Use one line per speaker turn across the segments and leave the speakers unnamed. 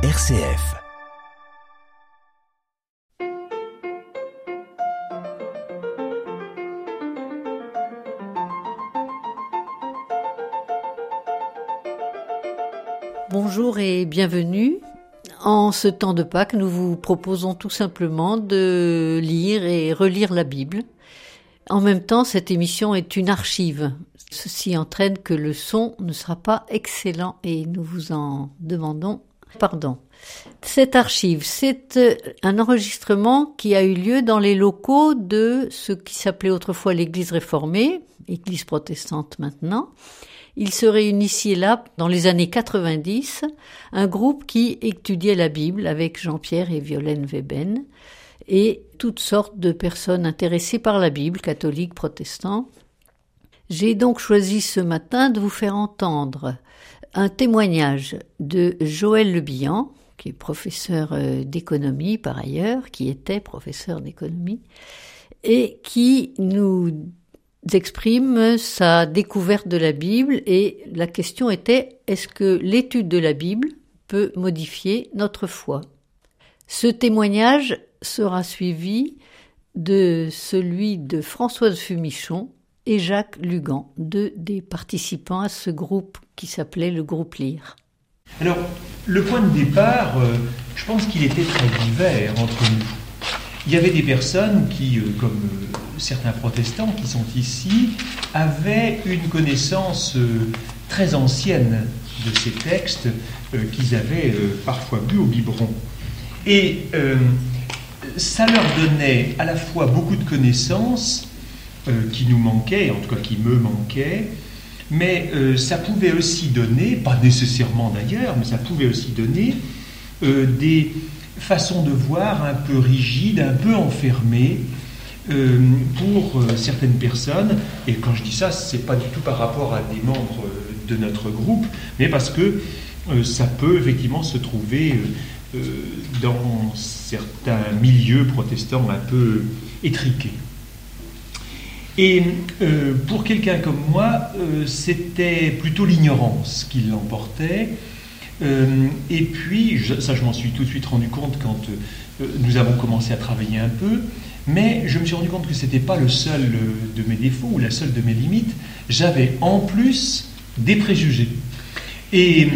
RCF.
Bonjour et bienvenue. En ce temps de Pâques, nous vous proposons tout simplement de lire et relire la Bible. En même temps, cette émission est une archive. Ceci entraîne que le son ne sera pas excellent et nous vous en demandons pardon. Cette archive, c'est euh, un enregistrement qui a eu lieu dans les locaux de ce qui s'appelait autrefois l'église réformée, église protestante maintenant. Il se et là, dans les années 90, un groupe qui étudiait la Bible avec Jean-Pierre et Violaine Weben et toutes sortes de personnes intéressées par la Bible, catholiques, protestants. J'ai donc choisi ce matin de vous faire entendre un témoignage de Joël Le Bihan, qui est professeur euh, d'économie par ailleurs, qui était professeur d'économie, et qui nous exprime sa découverte de la Bible. Et la question était est-ce que l'étude de la Bible peut modifier notre foi? Ce témoignage sera suivi de celui de Françoise Fumichon et Jacques Lugan, deux des participants à ce groupe qui s'appelait le groupe Lire.
Alors, le point de départ, euh, je pense qu'il était très divers entre nous. Il y avait des personnes qui, euh, comme euh, certains protestants qui sont ici, avaient une connaissance très ancienne de ces textes qu'ils avaient parfois bu au biberon. Et ça leur donnait à la fois beaucoup de connaissances qui nous manquait, en tout cas qui me manquait, mais euh, ça pouvait aussi donner, pas nécessairement d'ailleurs, mais ça pouvait aussi donner euh, des façons de voir un peu rigides, un peu enfermées pour certaines personnes. Et quand je dis ça, c'est pas du tout par rapport à des membres de notre groupe, mais parce que ça peut effectivement se trouver dans certains milieux protestants un peu étriqués. Et euh, pour quelqu'un comme moi, euh, c'était plutôt l'ignorance qui l'emportait. Euh, et puis, ça je m'en suis tout de suite rendu compte quand nous avons commencé à travailler un peu, mais je me suis rendu compte que ce n'était pas le seul de mes défauts ou la seule de mes limites. J'avais en plus des préjugés. Et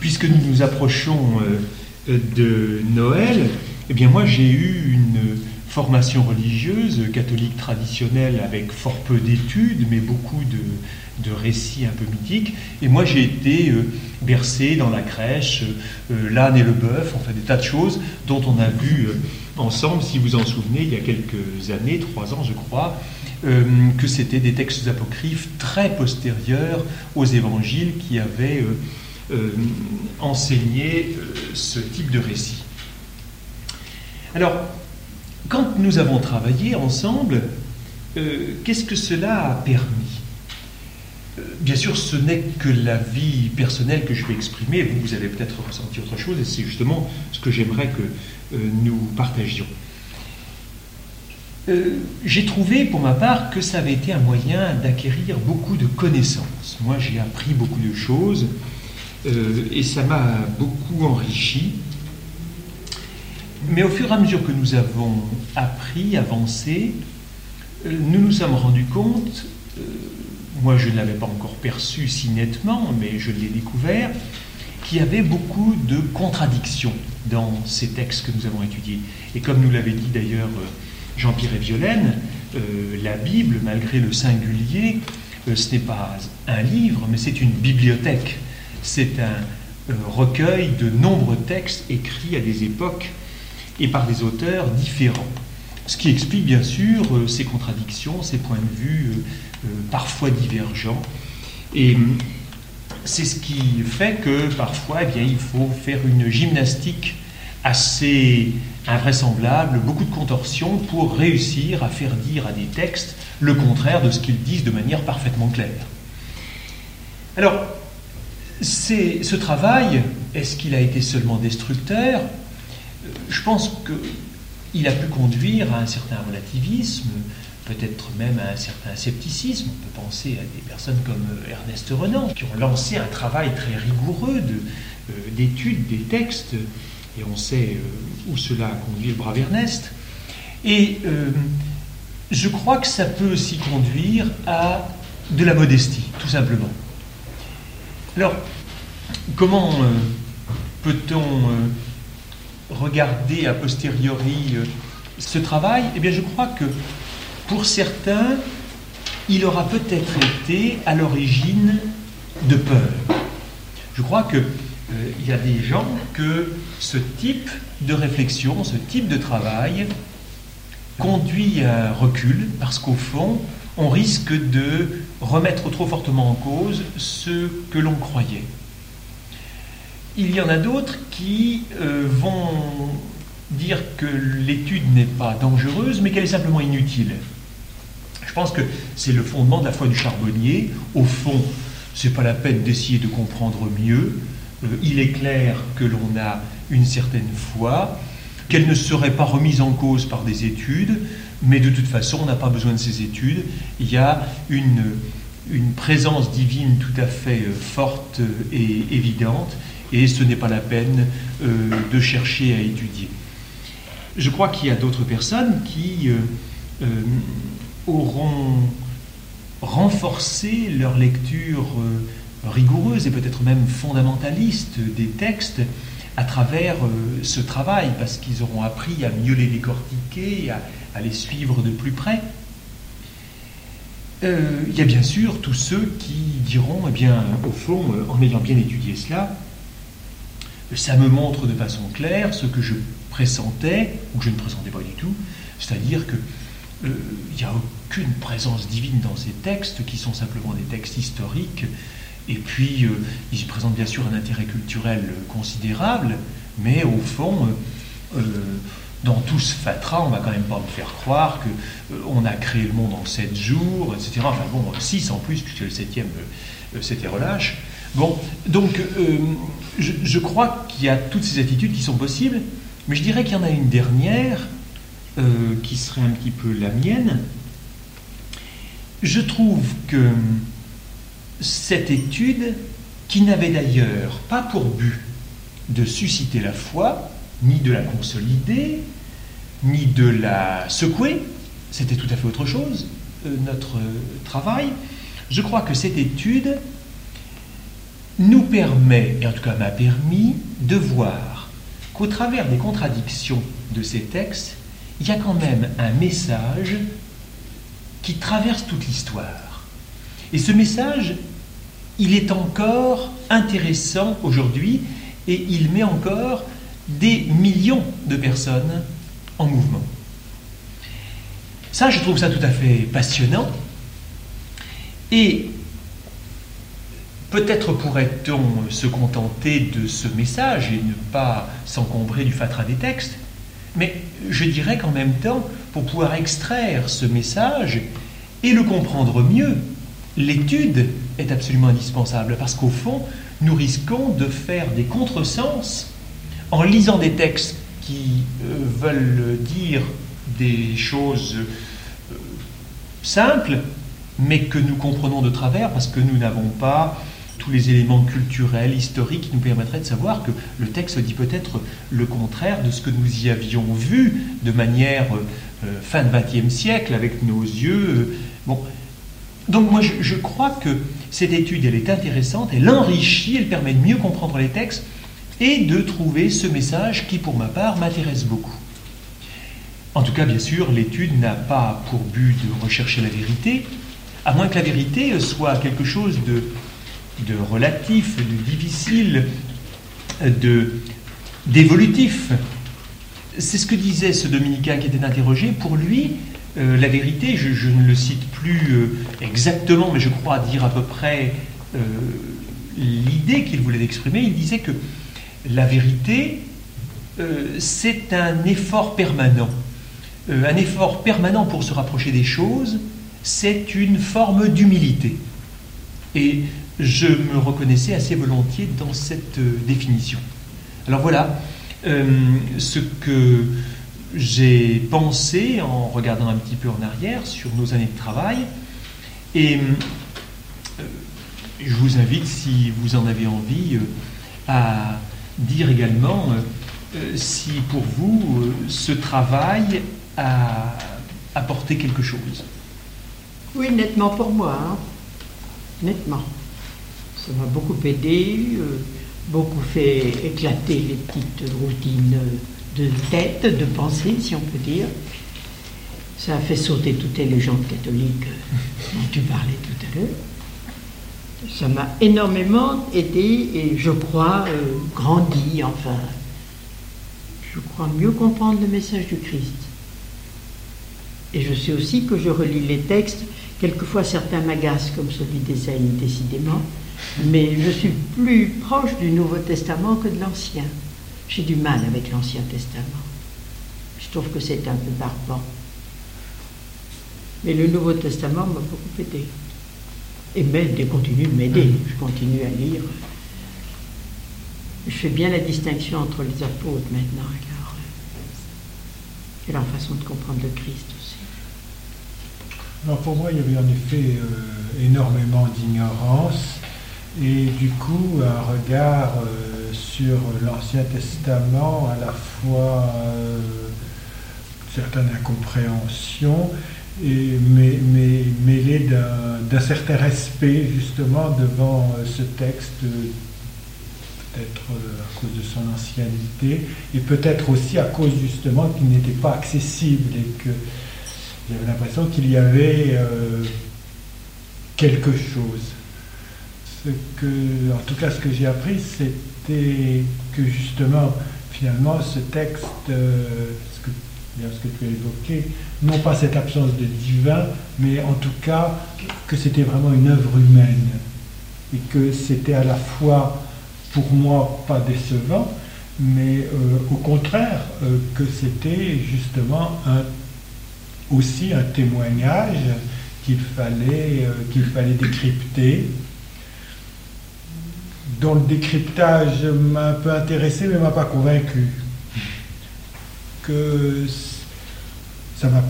puisque nous nous approchons de Noël, eh bien moi j'ai eu une formation religieuse, catholique traditionnelle, avec fort peu d'études, mais beaucoup de, récits un peu mythiques. Et moi, j'ai été euh, bercé dans la crèche, euh, l'âne et le bœuf, enfin des tas de choses dont on a vu euh, ensemble, si vous en souvenez, il y a quelques années, trois ans je crois, que c'était des textes apocryphes très postérieurs aux évangiles qui avaient enseigné ce type de récit. Alors, quand nous avons travaillé ensemble, euh, qu'est-ce que cela a permis euh, Bien sûr, ce n'est que la vie personnelle que je vais exprimer. Vous, vous peut-être ressentir autre chose, et c'est justement ce que j'aimerais que euh, nous partagions. j'ai trouvé pour ma part que ça avait été un moyen d'acquérir beaucoup de connaissances. Moi, j'ai appris beaucoup de choses et ça m'a beaucoup enrichi. Mais au fur et à mesure que nous avons appris, avancé, euh, nous nous sommes rendus compte, euh, moi je ne l'avais pas encore perçu si nettement, mais je l'ai découvert, qu'il y avait beaucoup de contradictions dans ces textes que nous avons étudiés. Et comme nous l'avait dit d'ailleurs euh, Jean-Pierre et Violaine, la Bible, malgré le singulier, ce n'est pas un livre, mais c'est une bibliothèque. C'est un recueil de nombreux textes écrits à des époques et par des auteurs différents. Ce qui explique bien sûr euh, ces contradictions, ces points de vue euh, euh, parfois divergents. Et c'est ce qui fait que parfois eh bien, il faut faire une gymnastique assez invraisemblable, beaucoup de contorsions pour réussir à faire dire à des textes le contraire de ce qu'ils disent de manière parfaitement claire. Alors, ce travail, est-ce qu'il a été seulement destructeur? Je pense qu'il a pu conduire à un certain relativisme, peut-être même à un certain scepticisme. On peut penser à des personnes comme Ernest Renan, qui ont lancé un travail très rigoureux de d'étude des textes, et on sait où cela a conduit le brave Ernest. Et je crois que ça peut aussi conduire à de la modestie, tout simplement. Alors, comment peut-on regarder a posteriori ce travail Eh bien, je crois que pour certains, il aura peut-être été à l'origine de peur. Je crois qu'il euh, y a des gens que ce type de réflexion, ce type de travail conduit à un recul parce qu'au fond, on risque de remettre trop fortement en cause ce que l'on croyait. Il y en a d'autres qui euh, vont dire que l'étude n'est pas dangereuse, mais qu'elle est simplement inutile. Je pense que c'est le fondement de la foi du charbonnier. Au fond, ce n'est pas la peine d'essayer de comprendre mieux. Euh, il est clair que l'on a une certaine foi, qu'elle ne serait pas remise en cause par des études, mais de toute façon, on n'a pas besoin de ces études. Il y a une, une présence divine tout à fait euh, forte et évidente, et ce n'est pas la peine euh, de chercher à étudier. Je crois qu'il y a d'autres personnes qui auront renforcé leur lecture euh, rigoureuse et peut-être même fondamentaliste des textes à travers euh, ce travail, parce qu'ils auront appris à mieux les décortiquer, à, les suivre de plus près. Euh, il y a bien sûr tous ceux qui diront, eh bien, au fond, en ayant bien étudié cela, ça me montre de façon claire ce que je pressentais, ou que je ne pressentais pas du tout, c'est-à-dire que il n'y a aucune présence divine dans ces textes qui sont simplement des textes historiques. Et puis, euh, ils présentent bien sûr un intérêt culturel considérable, mais au fond, euh, euh, dans tout ce fatras, on va quand même pas me faire croire que on a créé le monde en sept jours, etc. Enfin bon, six en plus, puisque le septième, c'était relâche. Bon, donc, je, je crois qu'il y a toutes ces attitudes qui sont possibles, mais je dirais qu'il y en a une dernière euh, qui serait un petit peu la mienne, je trouve que cette étude, qui n'avait d'ailleurs pas pour but de susciter la foi, ni de la consolider, ni de la secouer, c'était tout à fait autre chose, euh, notre travail, je crois que cette étude nous permet, et en tout cas m'a permis, de voir qu'au travers des contradictions de ces textes, il y a quand même un message qui traverse toute l'histoire. Et ce message, il est encore intéressant aujourd'hui et il met encore des millions de personnes en mouvement. Ça, je trouve ça tout à fait passionnant. Et peut-être pourrait-on se contenter de ce message et ne pas s'encombrer du fatras des textes, mais je dirais qu'en même temps, pour pouvoir extraire ce message et le comprendre mieux, l'étude est absolument indispensable parce qu'au fond, nous risquons de faire des contresens en lisant des textes qui euh, veulent dire des choses euh, simples, mais que nous comprenons de travers parce que nous n'avons pas tous les éléments culturels, historiques qui nous permettraient de savoir que le texte dit peut-être le contraire de ce que nous y avions vu de manière euh, fin de XXe siècle avec nos yeux. Bon. Donc moi je, crois que cette étude elle est intéressante, elle enrichit, elle permet de mieux comprendre les textes et de trouver ce message qui pour ma part m'intéresse beaucoup. En tout cas, bien sûr, l'étude n'a pas pour but de rechercher la vérité, à moins que la vérité soit quelque chose de de relatif, de difficile, de, d'évolutif. C'est ce que disait ce dominicain qui était interrogé. Pour lui, euh, la vérité, je, ne le cite plus euh, exactement, mais je crois dire à peu près euh, l'idée qu'il voulait exprimer. Il disait que la vérité, c'est un effort permanent. un effort permanent pour se rapprocher des choses, c'est une forme d'humilité. Et je me reconnaissais assez volontiers dans cette euh, définition. Alors voilà euh, ce que j'ai pensé en regardant un petit peu en arrière sur nos années de travail. Et euh, je vous invite, si vous en avez envie, à dire également si pour vous ce travail a apporté quelque chose.
Oui, nettement pour moi. Hein. Nettement. Ça m'a beaucoup aidé, beaucoup fait éclater les petites routines de tête, de pensée, si on peut dire. Ça a fait sauter toutes les légendes catholiques dont tu parlais tout à l'heure. Ça m'a énormément aidé et je crois euh, grandi, enfin. Je crois mieux comprendre le message du Christ. Et je sais aussi que je relis les textes. Quelquefois, certains m'agacent, comme celui d'Ésaïe, décidément. Mais je suis plus proche du Nouveau Testament que de l'Ancien. J'ai du mal avec l'Ancien Testament. Je trouve que c'est un peu barbant. Mais le Nouveau Testament m'a beaucoup aidé. Et m'aide et continue de m'aider. Mm. Je continue à lire. Je fais bien la distinction entre les apôtres maintenant et leur, façon de comprendre le Christ aussi.
Alors pour moi, il y avait en effet euh, énormément d'ignorance et du coup un regard euh, sur l'Ancien Testament, à la fois euh, certaine incompréhension, mais, mêlé d'un certain respect justement devant euh, ce texte, peut-être à cause de son ancienneté, et peut-être aussi à cause justement qu'il n'était pas accessible et que j'avais l'impression qu'il y avait quelque chose en tout cas, ce que j'ai appris, c'était que justement, finalement, ce texte, euh, ce, que, ce que tu as évoqué, non pas cette absence de divin, mais en tout cas que c'était vraiment une œuvre humaine et que c'était à la fois pour moi pas décevant, mais euh, au contraire euh, que c'était justement aussi un témoignage qu'il fallait, qu'il fallait décrypter dont le décryptage m'a un peu intéressé mais m'a pas convaincu. Que ça m'a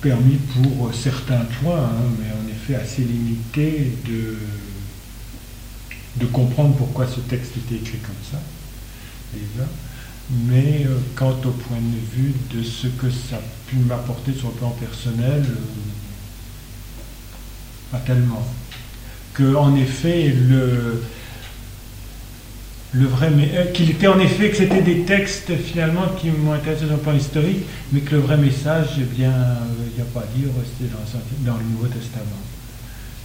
permis pour certains points, hein, mais en effet assez limités, de, comprendre pourquoi ce texte était écrit comme ça. Mais euh, quant au point de vue de ce que ça a pu m'apporter sur le plan personnel, euh, pas tellement. Que en effet, le, le vrai, euh, qu'il était en effet que c'était des textes finalement qui m'ont intéressé sur le plan historique, mais que le vrai message, eh bien, il n'y a pas à dire, c'était dans, le Nouveau Testament.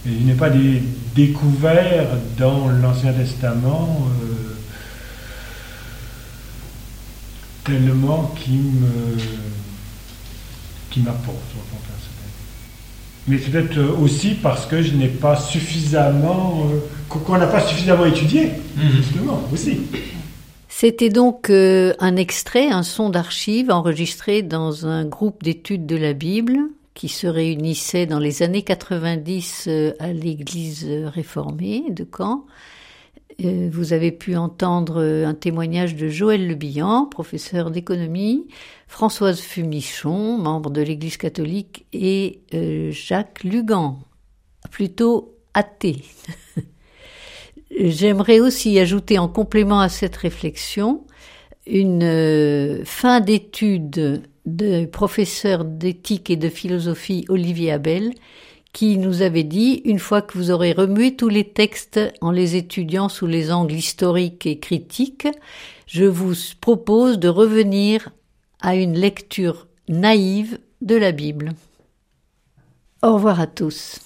Et il n'est pas des découvert dans l'Ancien Testament euh, tellement qui me qui m'apporte sur le plan personnel. Mais c'est peut-être aussi parce que je n'ai pas suffisamment euh, qu'on n'a pas suffisamment étudié, mhm. justement, aussi.
C'était donc euh, un extrait, un son d'archives enregistré dans un groupe d'études de la Bible qui se réunissait dans les années 90 euh, à l'église réformée de Caen. Euh, vous avez pu entendre un témoignage de Joël Le professeur d'économie, Françoise Fumichon, membre de l'église catholique, et Jacques Lugan, plutôt athée. J'aimerais aussi ajouter en complément à cette réflexion une euh, fin d'étude de professeur d'éthique et de philosophie Olivier Abel qui nous avait dit, une fois que vous aurez remué tous les textes en les étudiant sous les angles historiques et critiques, je vous propose de revenir à une lecture naïve de la Bible. Au revoir à tous.